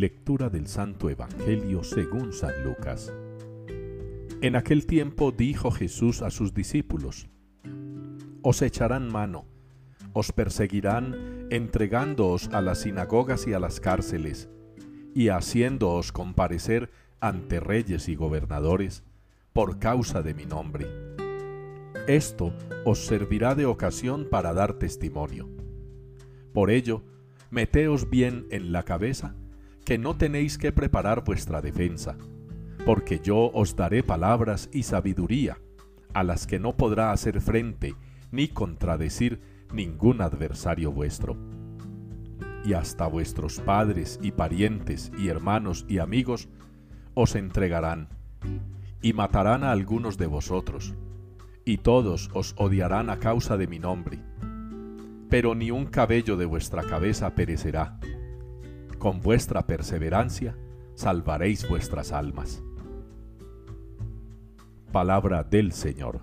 Lectura del Santo Evangelio según San Lucas. En aquel tiempo dijo Jesús a sus discípulos, Os echarán mano, os perseguirán entregándoos a las sinagogas y a las cárceles, y haciéndoos comparecer ante reyes y gobernadores, por causa de mi nombre. Esto os servirá de ocasión para dar testimonio. Por ello, meteos bien en la cabeza, que no tenéis que preparar vuestra defensa, porque yo os daré palabras y sabiduría, a las que no podrá hacer frente ni contradecir ningún adversario vuestro. Y hasta vuestros padres y parientes y hermanos y amigos os entregarán, y matarán a algunos de vosotros, y todos os odiarán a causa de mi nombre pero ni un cabello de vuestra cabeza perecerá. Con vuestra perseverancia salvaréis vuestras almas. Palabra del Señor.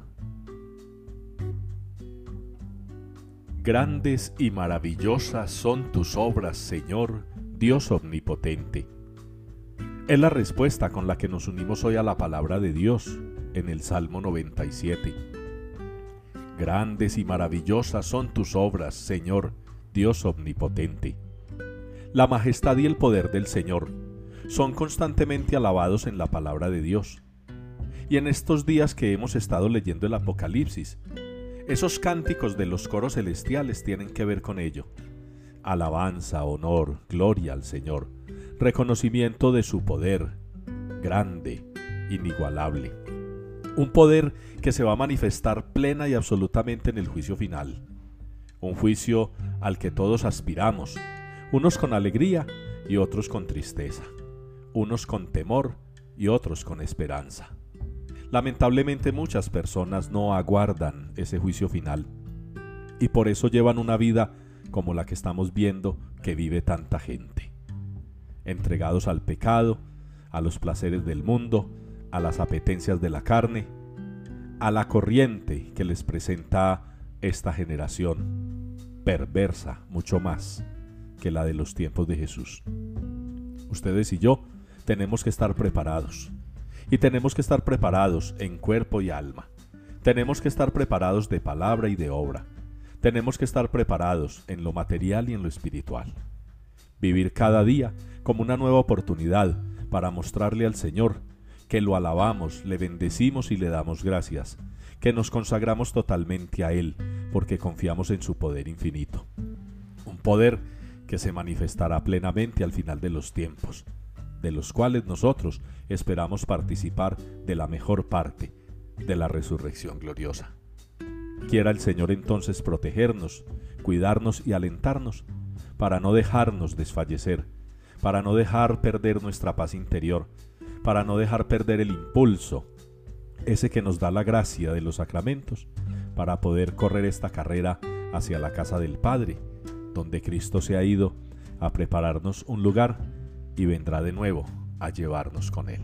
Grandes y maravillosas son tus obras, Señor, Dios omnipotente. Es la respuesta con la que nos unimos hoy a la palabra de Dios en el Salmo 97. Grandes y maravillosas son tus obras, Señor, Dios omnipotente. La majestad y el poder del Señor son constantemente alabados en la palabra de Dios. Y en estos días que hemos estado leyendo el Apocalipsis, esos cánticos de los coros celestiales tienen que ver con ello. Alabanza, honor, gloria al Señor, reconocimiento de su poder, grande, inigualable un poder que se va a manifestar plena y absolutamente en el juicio final. Un juicio al que todos aspiramos, unos con alegría y otros con tristeza, unos con temor y otros con esperanza. Lamentablemente muchas personas no aguardan ese juicio final y por eso llevan una vida como la que estamos viendo que vive tanta gente. Entregados al pecado, a los placeres del mundo, a las apetencias de la carne, a la corriente que les presenta esta generación, perversa mucho más que la de los tiempos de Jesús. Ustedes y yo tenemos que estar preparados. Y tenemos que estar preparados en cuerpo y alma. Tenemos que estar preparados de palabra y de obra. Tenemos que estar preparados en lo material y en lo espiritual. Vivir cada día como una nueva oportunidad para mostrarle al Señor que lo alabamos, le bendecimos y le damos gracias, que nos consagramos totalmente a Él, porque confiamos en su poder infinito. Un poder que se manifestará plenamente al final de los tiempos, de los cuales nosotros esperamos participar de la mejor parte de la resurrección gloriosa. Quiera el Señor entonces protegernos, cuidarnos y alentarnos para no dejarnos desfallecer, para no dejar perder nuestra paz interior, para no dejar perder el impulso, ese que nos da la gracia de los sacramentos, para poder correr esta carrera hacia la casa del Padre, donde Cristo se ha ido a prepararnos un lugar y vendrá de nuevo a llevarnos con Él.